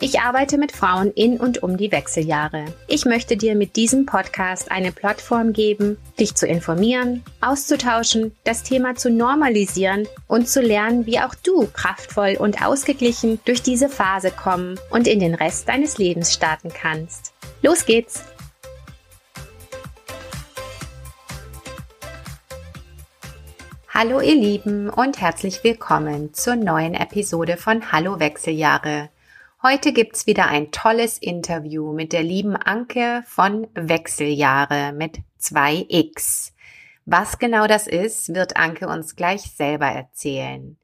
Ich arbeite mit Frauen in und um die Wechseljahre. Ich möchte dir mit diesem Podcast eine Plattform geben, dich zu informieren, auszutauschen, das Thema zu normalisieren und zu lernen, wie auch du kraftvoll und ausgeglichen durch diese Phase kommen und in den Rest deines Lebens starten kannst. Los geht's! Hallo ihr Lieben und herzlich willkommen zur neuen Episode von Hallo Wechseljahre. Heute gibt's wieder ein tolles Interview mit der lieben Anke von Wechseljahre mit 2x. Was genau das ist, wird Anke uns gleich selber erzählen.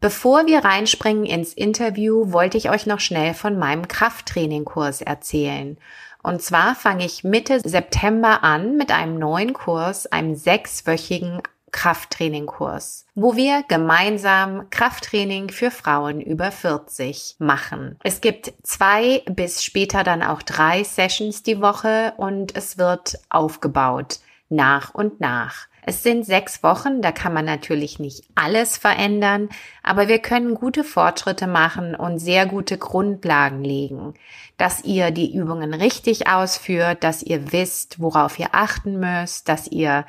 Bevor wir reinspringen ins Interview, wollte ich euch noch schnell von meinem Krafttrainingkurs erzählen. Und zwar fange ich Mitte September an mit einem neuen Kurs, einem sechswöchigen Krafttrainingkurs, wo wir gemeinsam Krafttraining für Frauen über 40 machen. Es gibt zwei bis später dann auch drei Sessions die Woche und es wird aufgebaut nach und nach. Es sind sechs Wochen, da kann man natürlich nicht alles verändern, aber wir können gute Fortschritte machen und sehr gute Grundlagen legen, dass ihr die Übungen richtig ausführt, dass ihr wisst, worauf ihr achten müsst, dass ihr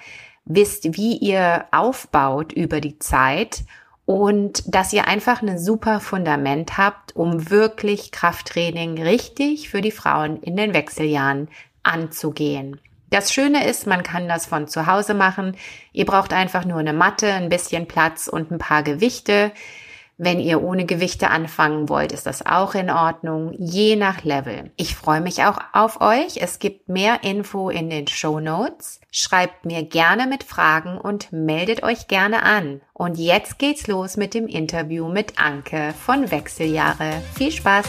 wisst, wie ihr aufbaut über die Zeit und dass ihr einfach ein super Fundament habt, um wirklich Krafttraining richtig für die Frauen in den Wechseljahren anzugehen. Das Schöne ist, man kann das von zu Hause machen. Ihr braucht einfach nur eine Matte, ein bisschen Platz und ein paar Gewichte. Wenn ihr ohne Gewichte anfangen wollt, ist das auch in Ordnung, je nach Level. Ich freue mich auch auf euch. Es gibt mehr Info in den Show Notes. Schreibt mir gerne mit Fragen und meldet euch gerne an. Und jetzt geht's los mit dem Interview mit Anke von Wechseljahre. Viel Spaß!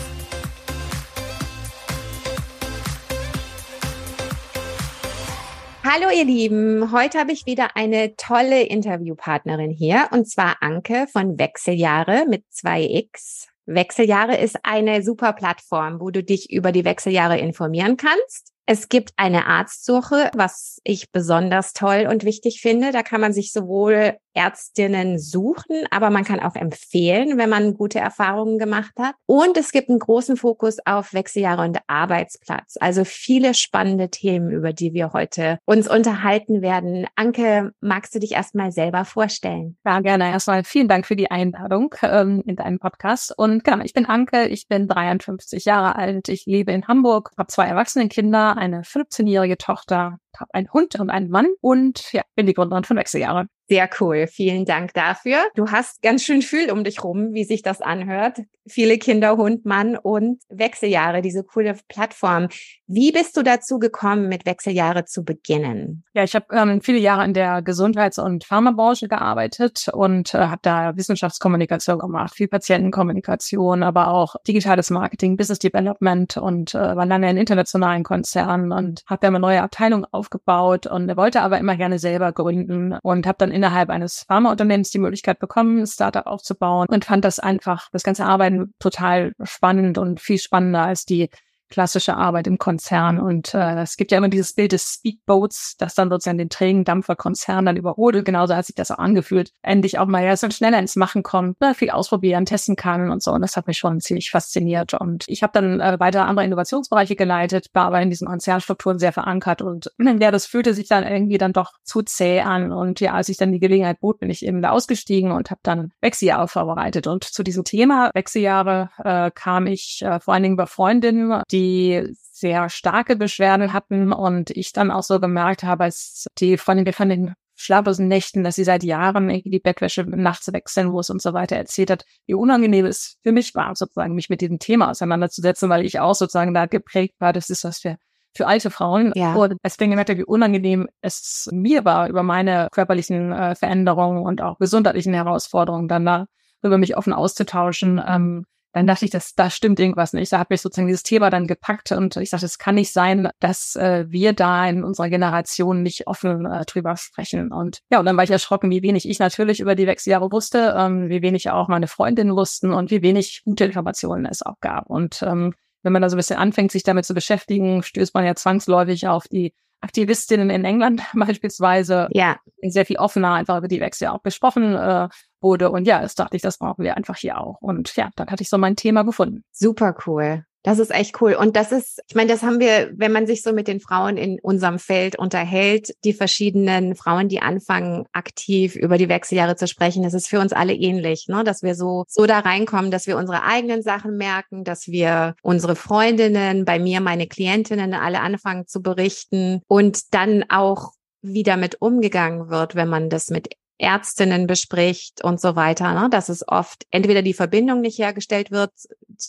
Hallo ihr Lieben, heute habe ich wieder eine tolle Interviewpartnerin hier und zwar Anke von Wechseljahre mit 2x. Wechseljahre ist eine super Plattform, wo du dich über die Wechseljahre informieren kannst es gibt eine Arztsuche, was ich besonders toll und wichtig finde. Da kann man sich sowohl Ärztinnen suchen, aber man kann auch empfehlen, wenn man gute Erfahrungen gemacht hat. Und es gibt einen großen Fokus auf Wechseljahre und Arbeitsplatz. Also viele spannende Themen, über die wir heute uns unterhalten werden. Anke, magst du dich erstmal selber vorstellen? Ja, gerne. Erstmal vielen Dank für die Einladung ähm, in deinen Podcast. Und genau, ich bin Anke, ich bin 53 Jahre alt, ich lebe in Hamburg, habe zwei erwachsene Kinder, eine 15-jährige Tochter, habe einen Hund und einen Mann und ja, bin die Gründerin von Wechseljahre. Sehr cool. Vielen Dank dafür. Du hast ganz schön viel um dich rum, wie sich das anhört. Viele Kinder, Hund, Mann und Wechseljahre, diese coole Plattform. Wie bist du dazu gekommen, mit Wechseljahre zu beginnen? Ja, ich habe ähm, viele Jahre in der Gesundheits- und Pharmabranche gearbeitet und äh, habe da Wissenschaftskommunikation gemacht, viel Patientenkommunikation, aber auch digitales Marketing, Business Development und äh, war lange in internationalen Konzernen und habe da eine neue Abteilung aufgebaut und wollte aber immer gerne selber gründen und habe dann innerhalb eines Pharmaunternehmens die Möglichkeit bekommen, ein Startup aufzubauen und fand das einfach, das ganze Arbeiten total spannend und viel spannender als die klassische Arbeit im Konzern. Und äh, es gibt ja immer dieses Bild des Speedboats, das dann sozusagen den trägen Dampferkonzern dann überholt. Genauso hat sich das auch angefühlt. Endlich auch mal ja so schneller ins Machen kommt, ne, viel ausprobieren, testen kann und so. Und das hat mich schon ziemlich fasziniert. Und ich habe dann äh, weiter andere Innovationsbereiche geleitet, war aber in diesen Konzernstrukturen sehr verankert. Und ja, das fühlte sich dann irgendwie dann doch zu zäh an. Und ja, als ich dann die Gelegenheit bot, bin ich eben da ausgestiegen und habe dann Wechseljahre vorbereitet. Und zu diesem Thema Wechseljahre äh, kam ich äh, vor allen Dingen bei Freundinnen, die die sehr starke Beschwerden hatten und ich dann auch so gemerkt habe, als die von den, von den schlaflosen Nächten, dass sie seit Jahren die Bettwäsche nachts wechseln muss und so weiter erzählt hat, wie unangenehm es für mich war, sozusagen mich mit diesem Thema auseinanderzusetzen, weil ich auch sozusagen da geprägt war, das ist was für für alte Frauen. Ja. Und deswegen gemerkt, wie unangenehm es mir war, über meine körperlichen äh, Veränderungen und auch gesundheitlichen Herausforderungen dann da über mich offen auszutauschen. Ähm, dann dachte ich, dass da stimmt irgendwas nicht. Da hat mich sozusagen dieses Thema dann gepackt und ich dachte, es kann nicht sein, dass äh, wir da in unserer Generation nicht offen äh, drüber sprechen. Und ja, und dann war ich erschrocken, wie wenig ich natürlich über die Wechseljahre wusste, ähm, wie wenig auch meine Freundinnen wussten und wie wenig gute Informationen es auch gab. Und ähm, wenn man da so ein bisschen anfängt, sich damit zu beschäftigen, stößt man ja zwangsläufig auf die Aktivistinnen in England beispielsweise. Ja. Sehr viel offener einfach über die Wechsel auch besprochen äh, wurde. Und ja, das dachte ich, das brauchen wir einfach hier auch. Und ja, dann hatte ich so mein Thema gefunden. Super cool. Das ist echt cool. Und das ist, ich meine, das haben wir, wenn man sich so mit den Frauen in unserem Feld unterhält, die verschiedenen Frauen, die anfangen, aktiv über die Wechseljahre zu sprechen, das ist für uns alle ähnlich, ne? dass wir so, so da reinkommen, dass wir unsere eigenen Sachen merken, dass wir unsere Freundinnen, bei mir meine Klientinnen alle anfangen zu berichten und dann auch wie damit umgegangen wird, wenn man das mit Ärztinnen bespricht und so weiter, ne? dass es oft entweder die Verbindung nicht hergestellt wird,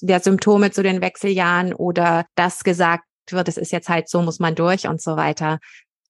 der Symptome zu den Wechseljahren oder das gesagt wird, es ist jetzt halt so, muss man durch und so weiter.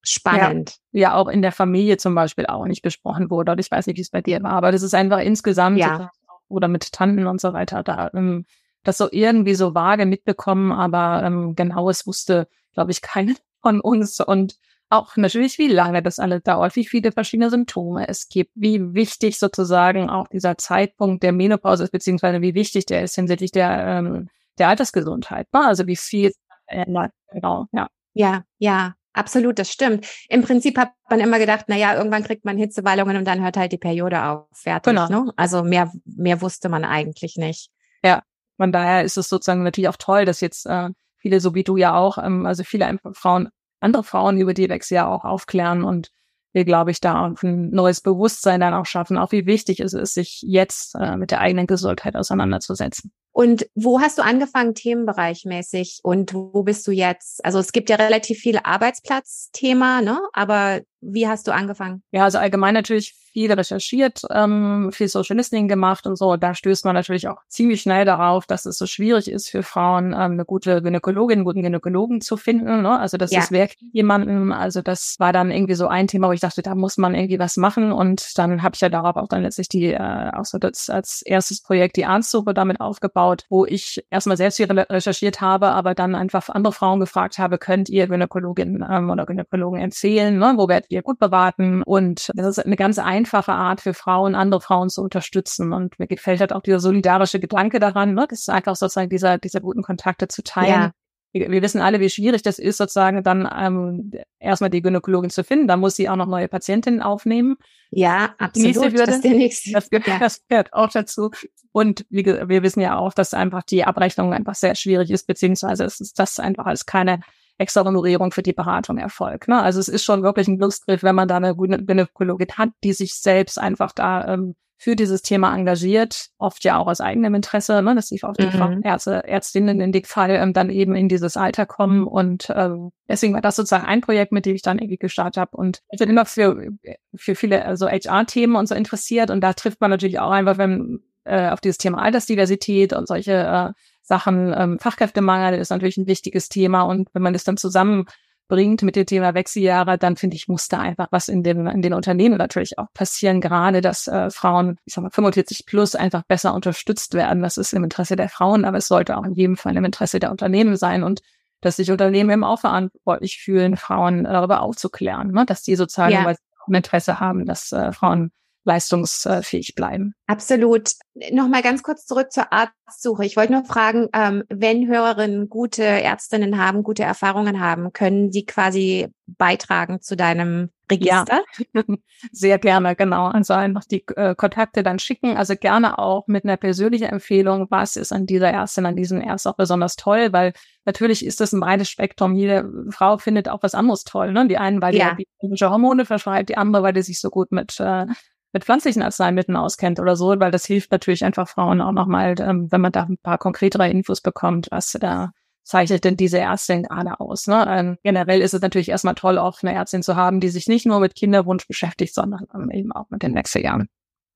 Spannend. Ja, ja, auch in der Familie zum Beispiel auch nicht besprochen wurde. Ich weiß nicht, wie es bei dir war, aber das ist einfach insgesamt ja. oder mit Tanten und so weiter da ähm, das so irgendwie so vage mitbekommen, aber ähm, genaues wusste, glaube ich, keiner von uns und auch natürlich, wie lange das alles dauert, wie viele verschiedene Symptome es gibt, wie wichtig sozusagen auch dieser Zeitpunkt der Menopause ist, beziehungsweise wie wichtig der ist hinsichtlich der, ähm, der Altersgesundheit. Ne? Also wie viel ändert, genau, ja. Ja, ja, absolut, das stimmt. Im Prinzip hat man immer gedacht, na ja, irgendwann kriegt man Hitzewallungen und dann hört halt die Periode auf, fertig. Genau. Ne? Also mehr, mehr wusste man eigentlich nicht. Ja, von daher ist es sozusagen natürlich auch toll, dass jetzt äh, viele, so wie du ja auch, ähm, also viele Frauen andere Frauen über die Wechsel ja auch aufklären und wir, glaube ich, da ein neues Bewusstsein dann auch schaffen, auch wie wichtig es ist, sich jetzt äh, mit der eigenen Gesundheit auseinanderzusetzen. Und wo hast du angefangen, themenbereichmäßig? Und wo bist du jetzt? Also es gibt ja relativ viel Arbeitsplatzthema, ne? Aber wie hast du angefangen? Ja, also allgemein natürlich viel recherchiert, ähm, viel Social Listening gemacht und so. Da stößt man natürlich auch ziemlich schnell darauf, dass es so schwierig ist für Frauen, ähm, eine gute Gynäkologin, einen guten Gynäkologen zu finden. Ne? Also das ja. ist wirklich jemanden. Also das war dann irgendwie so ein Thema, wo ich dachte, da muss man irgendwie was machen. Und dann habe ich ja darauf auch dann letztlich die, äh, auch so das, als erstes Projekt die Arztsuche damit aufgebaut, wo ich erstmal selbst viel recherchiert habe, aber dann einfach andere Frauen gefragt habe, könnt ihr Gynäkologin ähm, oder Gynäkologen empfehlen? Ne? Wo werdet ihr gut beraten? Und das ist eine ganz einfache Art für Frauen, andere Frauen zu unterstützen. Und mir gefällt halt auch dieser solidarische Gedanke daran, ne? das ist einfach sozusagen dieser, dieser guten Kontakte zu teilen. Ja wir wissen alle, wie schwierig das ist, sozusagen dann ähm, erstmal die Gynäkologin zu finden. Da muss sie auch noch neue Patientinnen aufnehmen. Ja, absolut. Hürde, das, ist der nächste. Das, gehört, ja. das gehört auch dazu. Und wir, wir wissen ja auch, dass einfach die Abrechnung einfach sehr schwierig ist, beziehungsweise es ist das einfach als keine extra Honorierung für die Beratung erfolgt. Ne? Also es ist schon wirklich ein Glücksgriff, wenn man da eine Gynäkologin hat, die sich selbst einfach da ähm, für dieses Thema engagiert, oft ja auch aus eigenem Interesse, ne, dass sie auch die mhm. Ärzte, Ärztinnen in dem Fall ähm, dann eben in dieses Alter kommen. Und ähm, deswegen war das sozusagen ein Projekt, mit dem ich dann irgendwie gestartet habe. Und ich bin immer für, für viele also HR-Themen und so interessiert. Und da trifft man natürlich auch einfach, wenn äh, auf dieses Thema Altersdiversität und solche äh, Sachen, ähm, Fachkräftemangel ist natürlich ein wichtiges Thema. Und wenn man das dann zusammen bringt mit dem Thema Wechseljahre, dann finde ich, muss da einfach was in den, in den Unternehmen natürlich auch passieren, gerade dass äh, Frauen, ich sag mal, 45 plus einfach besser unterstützt werden. Das ist im Interesse der Frauen, aber es sollte auch in jedem Fall im Interesse der Unternehmen sein und dass sich Unternehmen eben auch verantwortlich fühlen, Frauen darüber aufzuklären, ne? dass die sozusagen ja. Interesse haben, dass äh, Frauen leistungsfähig bleiben. Absolut. Nochmal ganz kurz zurück zur Arztsuche. Ich wollte nur fragen, ähm, wenn Hörerinnen gute Ärztinnen haben, gute Erfahrungen haben, können die quasi beitragen zu deinem Register? Ja, sehr gerne, genau. Also einfach die äh, Kontakte dann schicken. Also gerne auch mit einer persönlichen Empfehlung, was ist an dieser Ärztin, an diesem Arzt auch besonders toll, weil natürlich ist das ein breites Spektrum. Jede Frau findet auch was anderes toll. Ne? Die einen, weil ja. die biotische Hormone verschreibt, die andere, weil die sich so gut mit äh, mit pflanzlichen Arzneimitteln auskennt oder so, weil das hilft natürlich einfach Frauen auch nochmal, ähm, wenn man da ein paar konkretere Infos bekommt, was da zeichnet denn diese Ärztin gerade aus. Ne? Ähm, generell ist es natürlich erstmal toll, auch eine Ärztin zu haben, die sich nicht nur mit Kinderwunsch beschäftigt, sondern ähm, eben auch mit den Wechseljahren.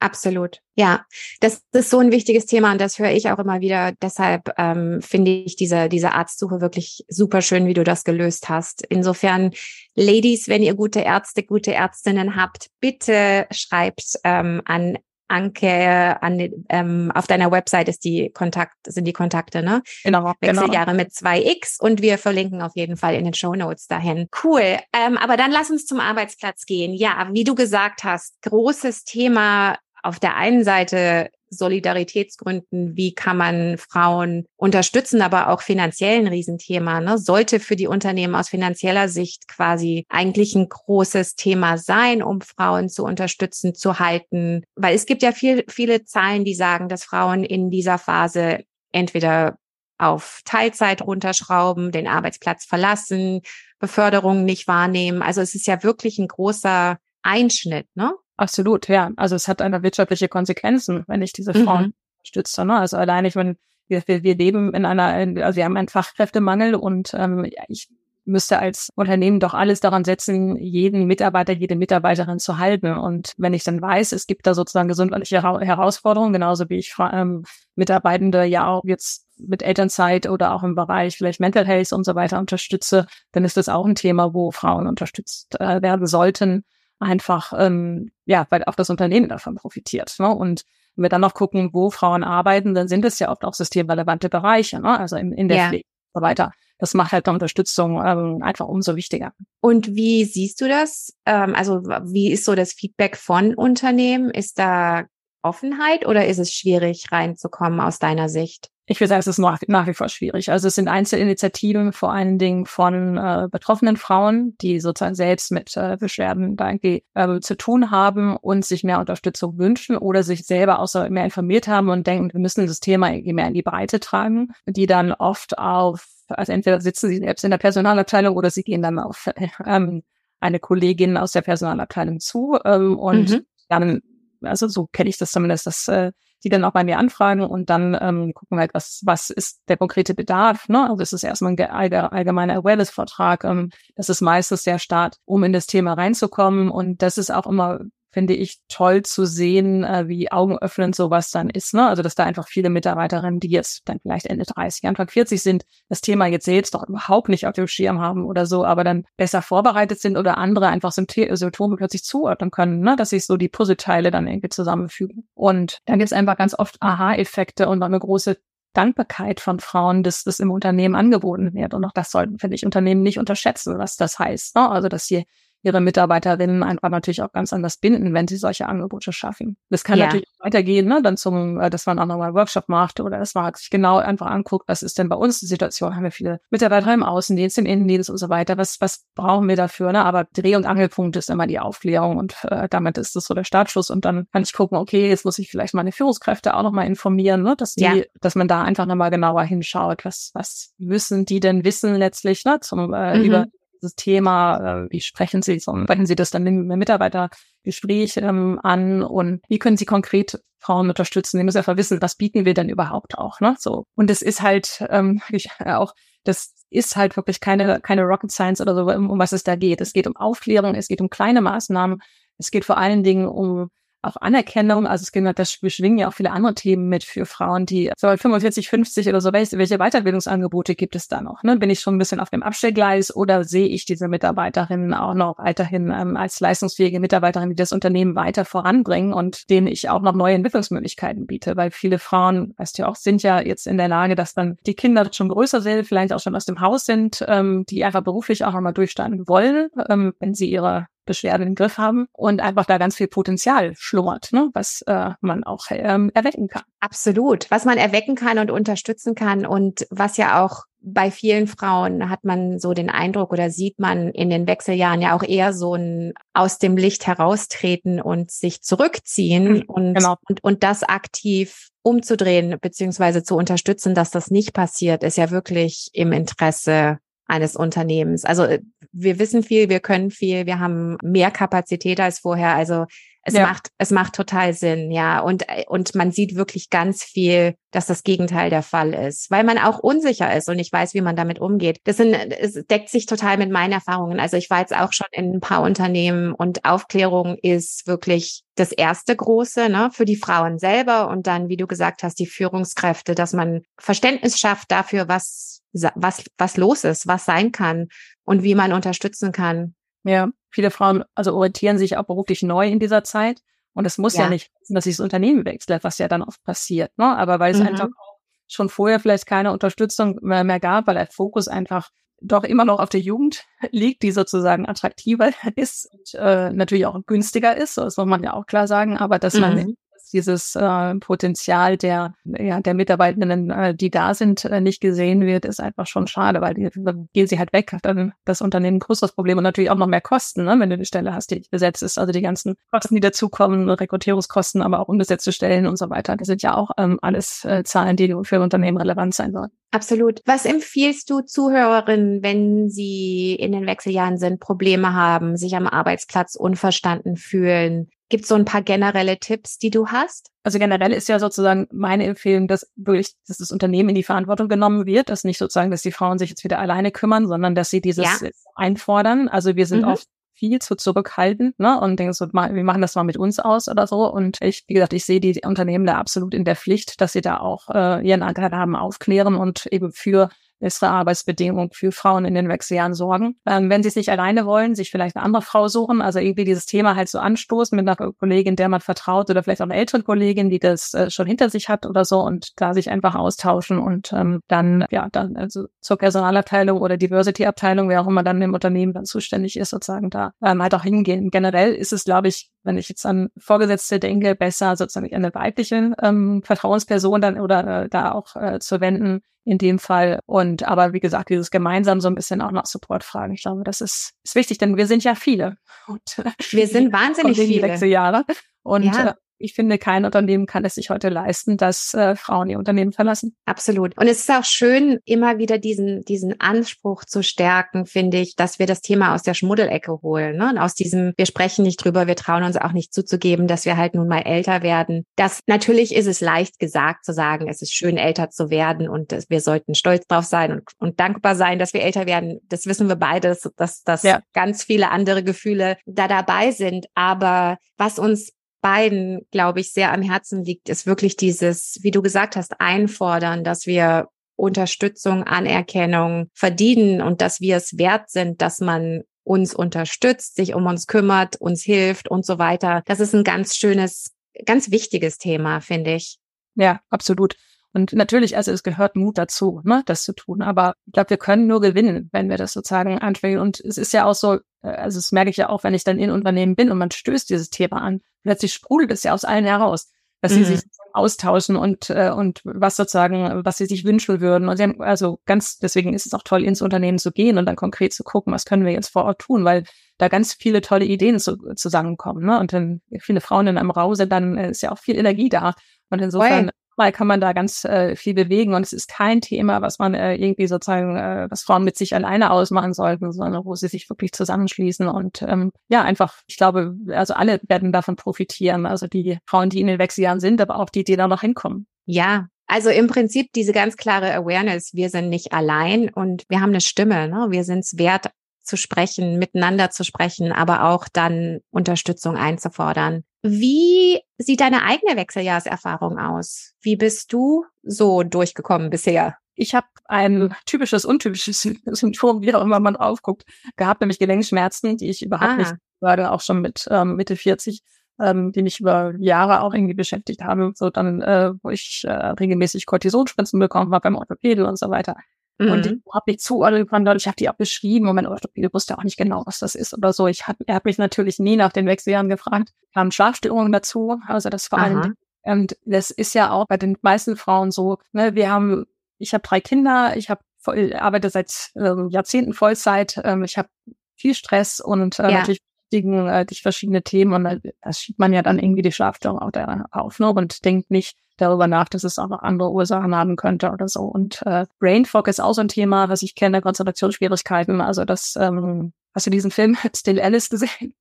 Absolut. Ja, das ist so ein wichtiges Thema und das höre ich auch immer wieder. Deshalb ähm, finde ich diese, diese Arztsuche wirklich super schön, wie du das gelöst hast. Insofern, Ladies, wenn ihr gute Ärzte, gute Ärztinnen habt, bitte schreibt ähm, an Anke, an, ähm, auf deiner Website ist die Kontakt, sind die Kontakte, ne? Genau. Wechseljahre genau. mit zwei X und wir verlinken auf jeden Fall in den Show Notes dahin. Cool. Ähm, aber dann lass uns zum Arbeitsplatz gehen. Ja, wie du gesagt hast, großes Thema auf der einen Seite Solidaritätsgründen, wie kann man Frauen unterstützen, aber auch finanziell ein Riesenthema. Ne? Sollte für die Unternehmen aus finanzieller Sicht quasi eigentlich ein großes Thema sein, um Frauen zu unterstützen, zu halten. Weil es gibt ja viel, viele Zahlen, die sagen, dass Frauen in dieser Phase entweder auf Teilzeit runterschrauben, den Arbeitsplatz verlassen, Beförderungen nicht wahrnehmen. Also es ist ja wirklich ein großer Einschnitt, ne? Absolut, ja. Also es hat eine wirtschaftliche Konsequenzen, wenn ich diese Frauen mhm. unterstütze. Ne? Also allein ich meine, wir, wir, wir leben in einer, also wir haben einen Fachkräftemangel und ähm, ich müsste als Unternehmen doch alles daran setzen, jeden Mitarbeiter, jede Mitarbeiterin zu halten. Und wenn ich dann weiß, es gibt da sozusagen gesundheitliche Herausforderungen, genauso wie ich ähm, Mitarbeitende ja auch jetzt mit Elternzeit oder auch im Bereich vielleicht Mental Health und so weiter unterstütze, dann ist das auch ein Thema, wo Frauen unterstützt äh, werden sollten einfach, ähm, ja, weil auch das Unternehmen davon profitiert. Ne? Und wenn wir dann noch gucken, wo Frauen arbeiten, dann sind es ja oft auch systemrelevante Bereiche, ne? also in, in der ja. Pflege und so weiter. Das macht halt die Unterstützung ähm, einfach umso wichtiger. Und wie siehst du das? Ähm, also wie ist so das Feedback von Unternehmen? Ist da Offenheit oder ist es schwierig reinzukommen aus deiner Sicht? Ich würde sagen, es ist nach, nach wie vor schwierig. Also es sind Einzelinitiativen vor allen Dingen von äh, betroffenen Frauen, die sozusagen selbst mit äh, Beschwerden da irgendwie äh, zu tun haben und sich mehr Unterstützung wünschen oder sich selber auch so mehr informiert haben und denken, wir müssen das Thema irgendwie mehr in die Breite tragen, die dann oft auf, also entweder sitzen sie selbst in der Personalabteilung oder sie gehen dann auf ähm, eine Kollegin aus der Personalabteilung zu ähm, und mhm. dann also so kenne ich das zumindest, dass äh, die dann auch bei mir anfragen und dann ähm, gucken wir halt, was, was ist der konkrete Bedarf. Ne? Also es ist erstmal ein allgemeiner Awareness-Vertrag. Ähm, das ist meistens der Start, um in das Thema reinzukommen. Und das ist auch immer finde ich toll zu sehen, äh, wie augenöffnend sowas dann ist. Ne? Also dass da einfach viele Mitarbeiterinnen, die jetzt dann vielleicht Ende 30, Anfang 40 sind, das Thema jetzt selbst doch überhaupt nicht auf dem Schirm haben oder so, aber dann besser vorbereitet sind oder andere einfach Symptome plötzlich zuordnen können, ne? dass sich so die Puzzleteile dann irgendwie zusammenfügen. Und dann gibt es einfach ganz oft Aha-Effekte und eine große Dankbarkeit von Frauen, dass das im Unternehmen angeboten wird. Und auch das sollten, finde ich, Unternehmen nicht unterschätzen, was das heißt. Ne? Also, dass sie ihre Mitarbeiterinnen einfach natürlich auch ganz anders binden, wenn sie solche Angebote schaffen. Das kann ja. natürlich weitergehen, ne? dann zum, äh, dass man auch nochmal einen Workshop macht oder dass man sich genau einfach anguckt, was ist denn bei uns die Situation? Haben wir viele Mitarbeiter im Außendienst, im Innendienst und so weiter? Was, was brauchen wir dafür? Ne? Aber Dreh- und Angelpunkt ist immer die Aufklärung und äh, damit ist das so der Startschuss und dann kann ich gucken, okay, jetzt muss ich vielleicht meine Führungskräfte auch nochmal informieren, ne? dass die, ja. dass man da einfach nochmal genauer hinschaut, was, was müssen die denn wissen letztlich, ne? Zum, äh, mhm. über dieses Thema, äh, wie sprechen Sie, so, sprechen Sie das dann im Mitarbeitergespräch ähm, an und wie können Sie konkret Frauen unterstützen? Die müssen einfach wissen, was bieten wir denn überhaupt auch, ne? So. Und es ist halt ähm, ich, äh, auch, das ist halt wirklich keine, keine Rocket Science oder so, um was es da geht. Es geht um Aufklärung, es geht um kleine Maßnahmen, es geht vor allen Dingen um auch Anerkennung. Also es geht, das beschwingen ja auch viele andere Themen mit für Frauen, die so 45, 50 oder so, welche, welche Weiterbildungsangebote gibt es da noch? Ne? Bin ich schon ein bisschen auf dem Abstellgleis oder sehe ich diese Mitarbeiterinnen auch noch weiterhin ähm, als leistungsfähige Mitarbeiterin, die das Unternehmen weiter voranbringen und denen ich auch noch neue Entwicklungsmöglichkeiten biete? Weil viele Frauen, weißt du auch, sind ja jetzt in der Lage, dass dann die Kinder schon größer sind, vielleicht auch schon aus dem Haus sind, ähm, die einfach beruflich auch nochmal durchstarten wollen, ähm, wenn sie ihre Beschwerden im Griff haben und einfach da ganz viel Potenzial schlummert, ne, was äh, man auch ähm, erwecken kann. Absolut, was man erwecken kann und unterstützen kann und was ja auch bei vielen Frauen hat man so den Eindruck oder sieht man in den Wechseljahren ja auch eher so ein aus dem Licht heraustreten und sich zurückziehen mhm, und, genau. und, und das aktiv umzudrehen beziehungsweise zu unterstützen, dass das nicht passiert, ist ja wirklich im Interesse eines Unternehmens. Also äh, wir wissen viel, wir können viel, wir haben mehr Kapazität als vorher. Also es ja. macht, es macht total Sinn, ja. Und, äh, und man sieht wirklich ganz viel, dass das Gegenteil der Fall ist, weil man auch unsicher ist und nicht weiß, wie man damit umgeht. Das sind, es deckt sich total mit meinen Erfahrungen. Also ich war jetzt auch schon in ein paar Unternehmen und Aufklärung ist wirklich das erste große, ne, für die Frauen selber und dann, wie du gesagt hast, die Führungskräfte, dass man Verständnis schafft dafür, was, was, was los ist, was sein kann und wie man unterstützen kann. Ja, viele Frauen also orientieren sich auch beruflich neu in dieser Zeit. Und es muss ja, ja nicht, dass sich das Unternehmen wechselt, was ja dann oft passiert. Ne? Aber weil es mhm. einfach auch schon vorher vielleicht keine Unterstützung mehr, mehr gab, weil der Fokus einfach doch immer noch auf der Jugend liegt, die sozusagen attraktiver ist und äh, natürlich auch günstiger ist, das muss man ja auch klar sagen, aber dass mhm. man dieses äh, Potenzial der, ja, der Mitarbeitenden, äh, die da sind, äh, nicht gesehen wird, ist einfach schon schade, weil die, dann gehen sie halt weg, dann das Unternehmen größeres Problem und natürlich auch noch mehr Kosten, ne, wenn du eine Stelle hast, die besetzt ist. Also die ganzen Kosten, die dazukommen, Rekrutierungskosten, aber auch unbesetzte Stellen und so weiter. Das sind ja auch ähm, alles äh, Zahlen, die für Unternehmen relevant sein sollen. Absolut. Was empfiehlst du Zuhörerinnen, wenn sie in den Wechseljahren sind, Probleme haben, sich am Arbeitsplatz unverstanden fühlen? Gibt es so ein paar generelle Tipps, die du hast? Also generell ist ja sozusagen meine Empfehlung, dass wirklich, dass das Unternehmen in die Verantwortung genommen wird, dass nicht sozusagen, dass die Frauen sich jetzt wieder alleine kümmern, sondern dass sie dieses ja. einfordern. Also wir sind mhm. oft viel zu zurückhaltend ne? und denken so, wir machen das mal mit uns aus oder so. Und ich, wie gesagt, ich sehe die Unternehmen da absolut in der Pflicht, dass sie da auch äh, ihren Anteil haben, aufklären und eben für bessere Arbeitsbedingungen für Frauen in den Wechseljahren sorgen. Ähm, wenn sie es nicht alleine wollen, sich vielleicht eine andere Frau suchen, also irgendwie dieses Thema halt so anstoßen mit einer Kollegin, der man vertraut oder vielleicht auch eine ältere Kollegin, die das äh, schon hinter sich hat oder so und da sich einfach austauschen und ähm, dann, ja, dann also zur Personalabteilung oder Diversity-Abteilung, wer auch immer dann im Unternehmen dann zuständig ist, sozusagen da ähm, halt auch hingehen. Generell ist es, glaube ich, wenn ich jetzt an Vorgesetzte denke, besser sozusagen eine weibliche ähm, Vertrauensperson dann oder äh, da auch äh, zu wenden, in dem Fall. Und aber wie gesagt, dieses gemeinsam so ein bisschen auch nach Support fragen. Ich glaube, das ist, ist wichtig, denn wir sind ja viele. Und, wir sind wahnsinnig viele. Jahre. Und ja. äh, ich finde, kein Unternehmen kann es sich heute leisten, dass äh, Frauen ihr Unternehmen verlassen. Absolut. Und es ist auch schön, immer wieder diesen, diesen Anspruch zu stärken, finde ich, dass wir das Thema aus der Schmuddelecke holen. Ne? Und aus diesem, wir sprechen nicht drüber, wir trauen uns auch nicht zuzugeben, dass wir halt nun mal älter werden. Das natürlich ist es leicht gesagt zu sagen, es ist schön, älter zu werden und dass wir sollten stolz drauf sein und, und dankbar sein, dass wir älter werden. Das wissen wir beide, dass, dass, dass ja. ganz viele andere Gefühle da dabei sind. Aber was uns beiden, glaube ich, sehr am Herzen liegt, ist wirklich dieses, wie du gesagt hast, einfordern, dass wir Unterstützung, Anerkennung verdienen und dass wir es wert sind, dass man uns unterstützt, sich um uns kümmert, uns hilft und so weiter. Das ist ein ganz schönes, ganz wichtiges Thema, finde ich. Ja, absolut. Und natürlich, also es gehört Mut dazu, ne, das zu tun. Aber ich glaube, wir können nur gewinnen, wenn wir das sozusagen ansprechen. Und es ist ja auch so, äh, also das merke ich ja auch, wenn ich dann in Unternehmen bin und man stößt dieses Thema an. Plötzlich sprudelt es ja aus allen heraus, dass mhm. sie sich austauschen und äh, und was sozusagen, was sie sich wünschen würden. Und sie haben, also ganz, deswegen ist es auch toll, ins Unternehmen zu gehen und dann konkret zu gucken, was können wir jetzt vor Ort tun, weil da ganz viele tolle Ideen zu, zusammenkommen. Ne? Und dann viele Frauen in einem Raum sind, dann äh, ist ja auch viel Energie da. Und insofern mal kann man da ganz äh, viel bewegen und es ist kein Thema, was man äh, irgendwie sozusagen, äh, was Frauen mit sich alleine ausmachen sollten, sondern wo sie sich wirklich zusammenschließen und ähm, ja, einfach, ich glaube, also alle werden davon profitieren, also die Frauen, die in den Wechseljahren sind, aber auch die, die da noch hinkommen. Ja, also im Prinzip diese ganz klare Awareness, wir sind nicht allein und wir haben eine Stimme, ne? wir sind es wert, zu sprechen, miteinander zu sprechen, aber auch dann Unterstützung einzufordern. Wie sieht deine eigene Wechseljahrserfahrung aus? Wie bist du so durchgekommen bisher? Ich habe ein typisches, untypisches Symptom, wie auch immer man drauf guckt, gehabt, nämlich Gelenkschmerzen, die ich überhaupt ah. nicht gerade auch schon mit ähm, Mitte 40 ähm, die mich über Jahre auch irgendwie beschäftigt haben, so dann, äh, wo ich äh, regelmäßig Cortisonspritzen bekommen habe beim Orthopäde und so weiter. Mhm. Und ich habe nicht zuordnen können, ich habe die auch beschrieben und mein Orthopäde wusste auch nicht genau, was das ist oder so. Ich hab, er hat mich natürlich nie nach den Wechseljahren gefragt. Kamen Schlafstörungen dazu, also das vor allem. Und das ist ja auch bei den meisten Frauen so, ne, wir haben, ich habe drei Kinder, ich habe arbeite seit äh, Jahrzehnten Vollzeit, ähm, ich habe viel Stress und äh, ja. natürlich äh, verschiedene Themen und äh, das schiebt man ja dann irgendwie die Schlafstörung auch da auf ne, und denkt nicht, darüber nach, dass es auch noch andere Ursachen haben könnte oder so. Und äh, Brain Fog ist auch so ein Thema, was ich kenne, Konzentrationsschwierigkeiten. Also das, ähm, hast du diesen Film Still Alice gesehen?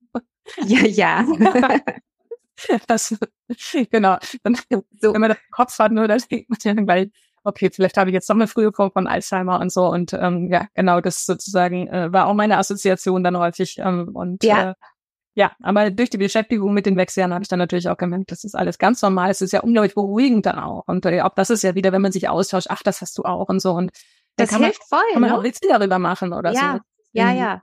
Ja, ja. das, genau. Dann, so. Wenn man das im Kopf hat, nur, dann denkt man ja, weil okay, vielleicht habe ich jetzt noch eine frühe Form von Alzheimer und so. Und ähm, ja, genau, das sozusagen äh, war auch meine Assoziation dann häufig. Ähm, und ja. Äh, ja, aber durch die Beschäftigung mit den Wechseljahren habe ich dann natürlich auch gemerkt, das ist alles ganz normal. Es ist ja unglaublich beruhigend dann auch. Und äh, auch das ist ja wieder, wenn man sich austauscht, ach, das hast du auch und so. Und das kann hilft man, voll. Kann man ne? auch Witze darüber machen oder ja, so. Ja, mhm. ja.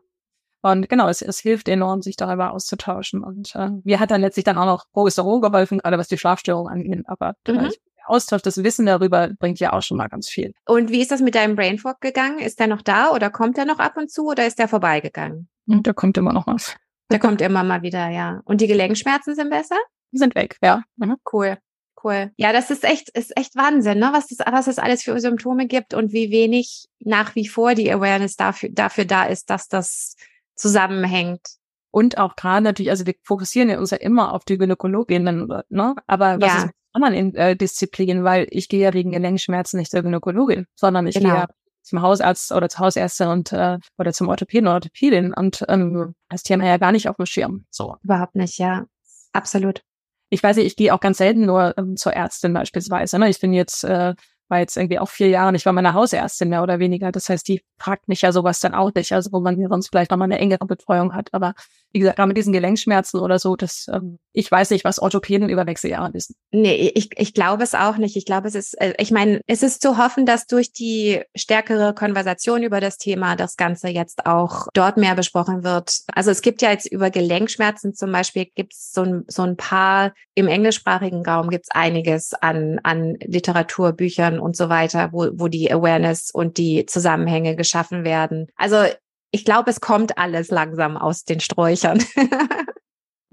Und genau, es, es hilft enorm, sich darüber auszutauschen. Und äh, mir hat dann letztlich dann auch noch Progesteron geholfen, gerade was die Schlafstörung angeht. Aber mhm. der Austausch, das Wissen darüber bringt ja auch schon mal ganz viel. Und wie ist das mit deinem Brain Fog gegangen? Ist der noch da oder kommt er noch ab und zu oder ist der vorbeigegangen? Und da kommt immer noch was. Der kommt immer mal wieder, ja. Und die Gelenkschmerzen sind besser? die sind weg, ja. Mhm. Cool. Cool. Ja, das ist echt, ist echt Wahnsinn, ne? Was das, was es alles für Symptome gibt und wie wenig nach wie vor die Awareness dafür, dafür da ist, dass das zusammenhängt. Und auch gerade natürlich, also wir fokussieren ja uns ja immer auf die Gynäkologin, ne? Aber was ja. ist mit anderen äh, Disziplinen? Weil ich gehe ja wegen Gelenkschmerzen nicht zur Gynäkologin, sondern ich genau. gehe ja zum Hausarzt oder zur Hausärztin und äh, oder zum Orthopäden oder Orthopädin und ähm, das Thema ja gar nicht auf dem Schirm. So. Überhaupt nicht, ja. Absolut ich weiß nicht, ich gehe auch ganz selten nur ähm, zur Ärztin beispielsweise. Ne? Ich bin jetzt äh, war jetzt irgendwie auch vier Jahre nicht bei meiner Hausärztin mehr oder weniger. Das heißt, die fragt mich ja sowas dann auch nicht, also wo man sonst vielleicht nochmal eine engere Betreuung hat. Aber wie gesagt, gerade mit diesen Gelenkschmerzen oder so, das, ähm, ich weiß nicht, was Orthopäden über Wechseljahre wissen. Nee, ich, ich glaube es auch nicht. Ich glaube, es ist, äh, ich meine, es ist zu hoffen, dass durch die stärkere Konversation über das Thema das Ganze jetzt auch dort mehr besprochen wird. Also es gibt ja jetzt über Gelenkschmerzen zum Beispiel, gibt es so ein, so ein paar, im englischsprachigen Raum gibt es einiges an, an Literatur, Büchern und so weiter, wo, wo die Awareness und die Zusammenhänge geschaffen werden. Also ich glaube, es kommt alles langsam aus den Sträuchern.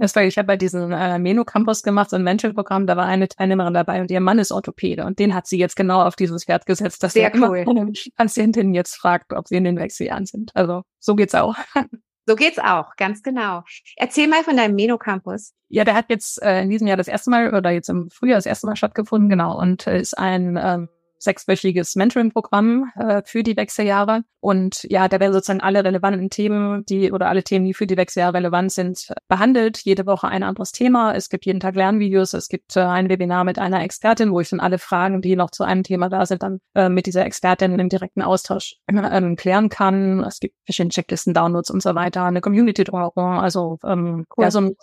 Das war, ich habe bei diesem äh, Menu Campus gemacht, so ein Mentoring-Programm, da war eine Teilnehmerin dabei und ihr Mann ist Orthopäde und den hat sie jetzt genau auf dieses Pferd gesetzt, dass Sehr cool. Patientin jetzt fragt, ob sie in den Wechseljahren sind. Also so geht's auch. So geht's auch, ganz genau. Erzähl mal von deinem Meno Campus. Ja, der hat jetzt äh, in diesem Jahr das erste Mal oder jetzt im Frühjahr das erste Mal stattgefunden, genau, und äh, ist ein ähm, sechswöchiges Mentoring-Programm äh, für die Wechseljahre. Und ja, da werden sozusagen alle relevanten Themen, die oder alle Themen, die für die Wechseljahre relevant sind, behandelt. Jede Woche ein anderes Thema. Es gibt jeden Tag Lernvideos. Es gibt äh, ein Webinar mit einer Expertin, wo ich dann alle Fragen, die noch zu einem Thema da sind, dann äh, mit dieser Expertin im direkten Austausch äh, klären kann. Es gibt verschiedene Checklisten, Downloads und so weiter, eine Community drumherum. Also ähm, cool. ja, so ein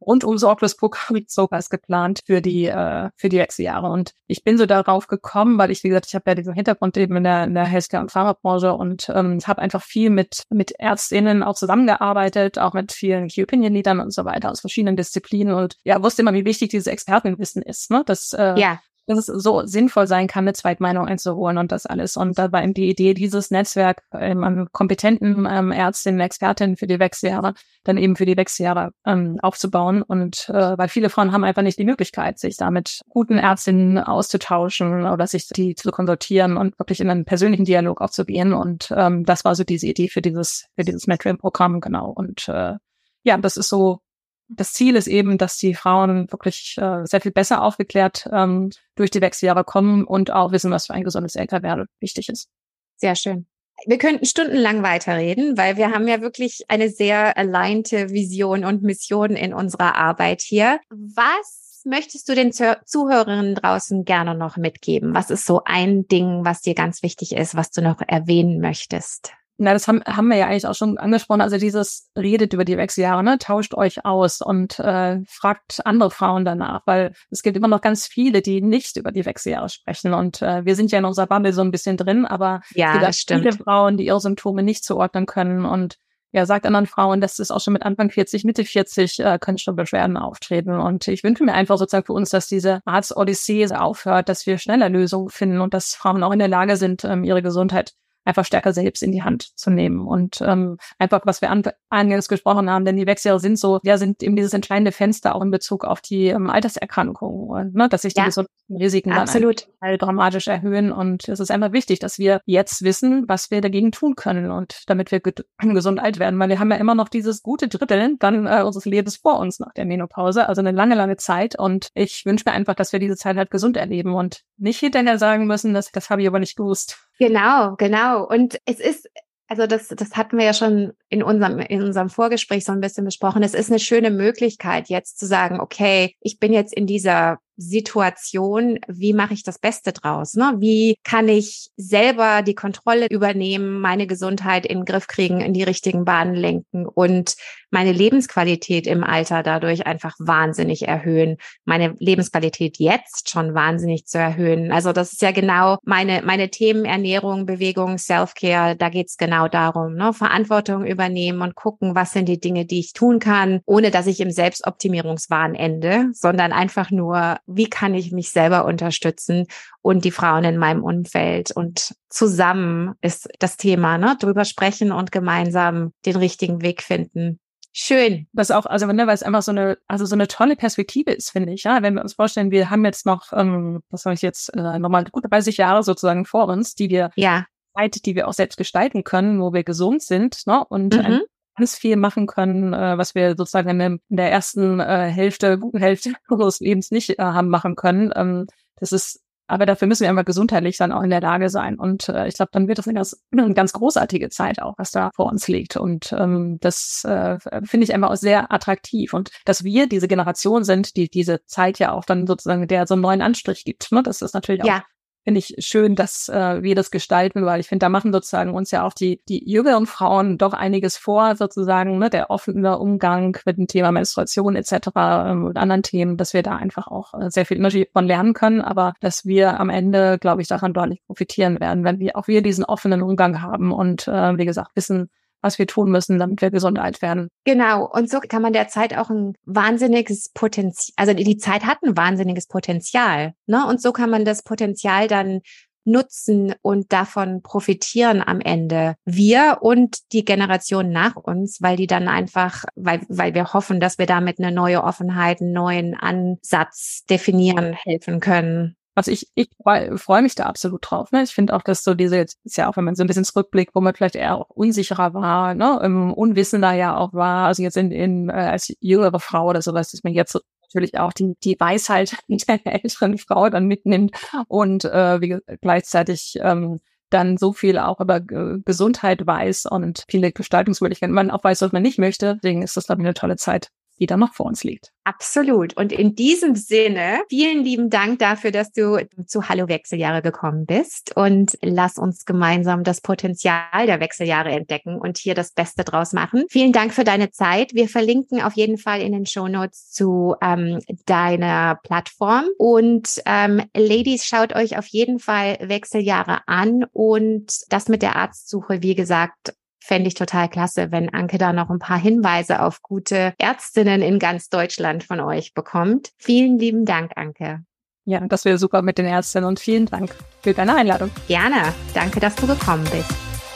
rundum sorglos Programm sowas geplant für die äh, für die nächsten Jahre. Und ich bin so darauf gekommen, weil ich, wie gesagt, ich habe ja diesen Hintergrund eben in der, in der Healthcare- und Pharmabranche und ähm, habe einfach viel mit mit Ärztinnen auch zusammengearbeitet, auch mit vielen Key Opinion Leadern und so weiter aus verschiedenen Disziplinen und ja, wusste immer, wie wichtig dieses Expertenwissen ist. Ne? Das äh, ja dass es so sinnvoll sein kann, eine Zweitmeinung einzuholen und das alles. Und da war eben die Idee, dieses Netzwerk ähm, an kompetenten ähm, Ärztinnen, Expertinnen für die Wechseljahre, dann eben für die Wechseljahre ähm, aufzubauen. Und äh, weil viele Frauen haben einfach nicht die Möglichkeit, sich da mit guten Ärztinnen auszutauschen oder sich die zu konsultieren und wirklich in einen persönlichen Dialog aufzugehen. Und ähm, das war so diese Idee für dieses, für dieses Metro-Programm, genau. Und äh, ja, das ist so das Ziel ist eben, dass die Frauen wirklich äh, sehr viel besser aufgeklärt ähm, durch die Wechseljahre kommen und auch wissen, was für ein gesundes Älterwerden wichtig ist. Sehr schön. Wir könnten stundenlang weiterreden, weil wir haben ja wirklich eine sehr alleinte Vision und Mission in unserer Arbeit hier. Was möchtest du den Zuhörerinnen draußen gerne noch mitgeben? Was ist so ein Ding, was dir ganz wichtig ist, was du noch erwähnen möchtest? Na, das haben, haben wir ja eigentlich auch schon angesprochen. Also dieses redet über die Wechseljahre, ne? tauscht euch aus und äh, fragt andere Frauen danach, weil es gibt immer noch ganz viele, die nicht über die Wechseljahre sprechen. Und äh, wir sind ja in unserer Bubble so ein bisschen drin, aber ja, es gibt stimmt. viele Frauen, die ihre Symptome nicht zuordnen können und ja, sagt anderen Frauen, dass es auch schon mit Anfang 40, Mitte 40 äh, können schon Beschwerden auftreten. Und ich wünsche mir einfach sozusagen für uns, dass diese Arzt-Odyssee aufhört, dass wir schneller Lösungen finden und dass Frauen auch in der Lage sind, ähm, ihre Gesundheit einfach stärker selbst in die Hand zu nehmen. Und ähm, einfach, was wir an, eingangs gesprochen haben, denn die Wechseljahre sind so, ja, sind eben dieses entscheidende Fenster auch in Bezug auf die ähm, Alterserkrankungen, ne, dass sich die ja, Risiken absolut. dann dramatisch erhöhen. Und es ist einfach wichtig, dass wir jetzt wissen, was wir dagegen tun können und damit wir gesund alt werden, weil wir haben ja immer noch dieses gute Drittel dann äh, unseres Lebens vor uns nach der Menopause, also eine lange, lange Zeit. Und ich wünsche mir einfach, dass wir diese Zeit halt gesund erleben und nicht hinterher sagen müssen, dass das habe ich aber nicht gewusst. Genau, genau. Und es ist, also das, das hatten wir ja schon in unserem, in unserem Vorgespräch so ein bisschen besprochen. Es ist eine schöne Möglichkeit, jetzt zu sagen, okay, ich bin jetzt in dieser Situation, wie mache ich das Beste draus? Ne? Wie kann ich selber die Kontrolle übernehmen, meine Gesundheit in den Griff kriegen, in die richtigen Bahnen lenken und meine Lebensqualität im Alter dadurch einfach wahnsinnig erhöhen, meine Lebensqualität jetzt schon wahnsinnig zu erhöhen. Also das ist ja genau meine, meine Themen Ernährung, Bewegung, Self-Care, da geht's genau darum, ne? Verantwortung übernehmen und gucken, was sind die Dinge, die ich tun kann, ohne dass ich im Selbstoptimierungswahn ende, sondern einfach nur wie kann ich mich selber unterstützen und die Frauen in meinem Umfeld. Und zusammen ist das Thema, ne? Drüber sprechen und gemeinsam den richtigen Weg finden. Schön. Was auch, also ne, weil es einfach so eine, also so eine tolle Perspektive ist, finde ich. Ja, wenn wir uns vorstellen, wir haben jetzt noch, ähm, was soll ich jetzt, äh, nochmal gut 30 Jahre sozusagen vor uns, die wir ja. Zeit, die wir auch selbst gestalten können, wo wir gesund sind, ne? Und mhm. ganz viel machen können, äh, was wir sozusagen in, der, ersten äh, Hälfte, guten Hälfte unseres Lebens nicht äh, haben machen können. Ähm, das ist aber dafür müssen wir einfach gesundheitlich dann auch in der Lage sein. Und äh, ich glaube, dann wird das eine ganz, eine ganz großartige Zeit auch, was da vor uns liegt. Und ähm, das äh, finde ich einfach auch sehr attraktiv. Und dass wir diese Generation sind, die diese Zeit ja auch dann sozusagen der so einen neuen Anstrich gibt. Ne? Das ist natürlich auch ja finde ich schön, dass äh, wir das gestalten, weil ich finde, da machen sozusagen uns ja auch die, die jüngeren Frauen doch einiges vor, sozusagen, ne, der offene Umgang mit dem Thema Menstruation etc. Ähm, und anderen Themen, dass wir da einfach auch äh, sehr viel Energie von lernen können, aber dass wir am Ende, glaube ich, daran deutlich profitieren werden, wenn wir auch wir diesen offenen Umgang haben und äh, wie gesagt wissen, was wir tun müssen, damit wir gesund alt werden. Genau. Und so kann man der Zeit auch ein wahnsinniges Potenzial, also die Zeit hat ein wahnsinniges Potenzial. Ne? Und so kann man das Potenzial dann nutzen und davon profitieren am Ende. Wir und die Generation nach uns, weil die dann einfach, weil, weil wir hoffen, dass wir damit eine neue Offenheit, einen neuen Ansatz definieren helfen können. Also ich, ich freue freu mich da absolut drauf. Ne? Ich finde auch, dass so diese, jetzt ist ja auch, wenn man so ein bisschen zurückblickt, wo man vielleicht eher auch unsicherer war, ne, im Unwissender ja auch war, also jetzt in, in äh, als jüngere Frau oder sowas, dass man jetzt so natürlich auch die, die Weisheit der älteren Frau dann mitnimmt und äh, wie, gleichzeitig ähm, dann so viel auch über äh, Gesundheit weiß und viele Gestaltungsmöglichkeiten man auch weiß, was man nicht möchte. Deswegen ist das, glaube ich, eine tolle Zeit die da noch vor uns liegt. Absolut. Und in diesem Sinne, vielen lieben Dank dafür, dass du zu Hallo Wechseljahre gekommen bist und lass uns gemeinsam das Potenzial der Wechseljahre entdecken und hier das Beste draus machen. Vielen Dank für deine Zeit. Wir verlinken auf jeden Fall in den Show Notes zu ähm, deiner Plattform und ähm, Ladies, schaut euch auf jeden Fall Wechseljahre an und das mit der Arztsuche, wie gesagt, fände ich total klasse, wenn Anke da noch ein paar Hinweise auf gute Ärztinnen in ganz Deutschland von euch bekommt. Vielen lieben Dank, Anke. Ja, das wäre super mit den Ärztinnen und vielen Dank für deine Einladung. Gerne. Danke, dass du gekommen bist.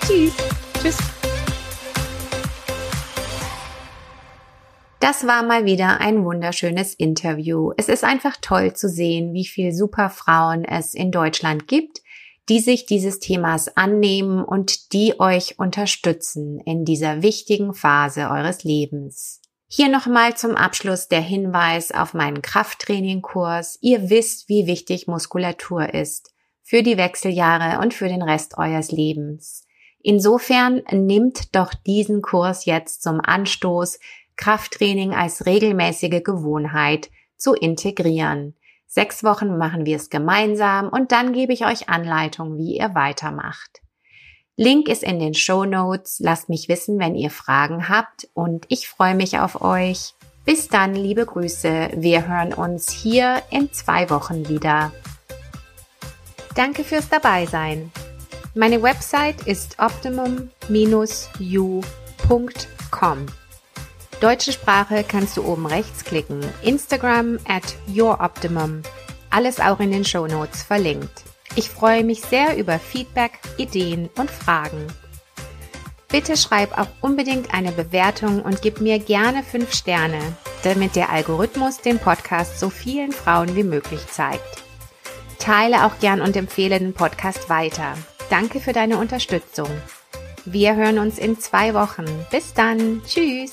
Tschüss. Tschüss. Das war mal wieder ein wunderschönes Interview. Es ist einfach toll zu sehen, wie viel super Frauen es in Deutschland gibt, die sich dieses Themas annehmen und die euch unterstützen in dieser wichtigen Phase eures Lebens. Hier nochmal zum Abschluss der Hinweis auf meinen Krafttrainingkurs. Ihr wisst, wie wichtig Muskulatur ist für die Wechseljahre und für den Rest eures Lebens. Insofern nimmt doch diesen Kurs jetzt zum Anstoß, Krafttraining als regelmäßige Gewohnheit zu integrieren. Sechs Wochen machen wir es gemeinsam und dann gebe ich euch Anleitung, wie ihr weitermacht. Link ist in den Show Notes. Lasst mich wissen, wenn ihr Fragen habt und ich freue mich auf euch. Bis dann, liebe Grüße. Wir hören uns hier in zwei Wochen wieder. Danke fürs Dabeisein. Meine Website ist optimum-u.com. Deutsche Sprache kannst du oben rechts klicken. Instagram at youroptimum. Alles auch in den Show Notes verlinkt. Ich freue mich sehr über Feedback, Ideen und Fragen. Bitte schreib auch unbedingt eine Bewertung und gib mir gerne 5 Sterne, damit der Algorithmus den Podcast so vielen Frauen wie möglich zeigt. Teile auch gern und empfehle den Podcast weiter. Danke für deine Unterstützung. Wir hören uns in zwei Wochen. Bis dann. Tschüss.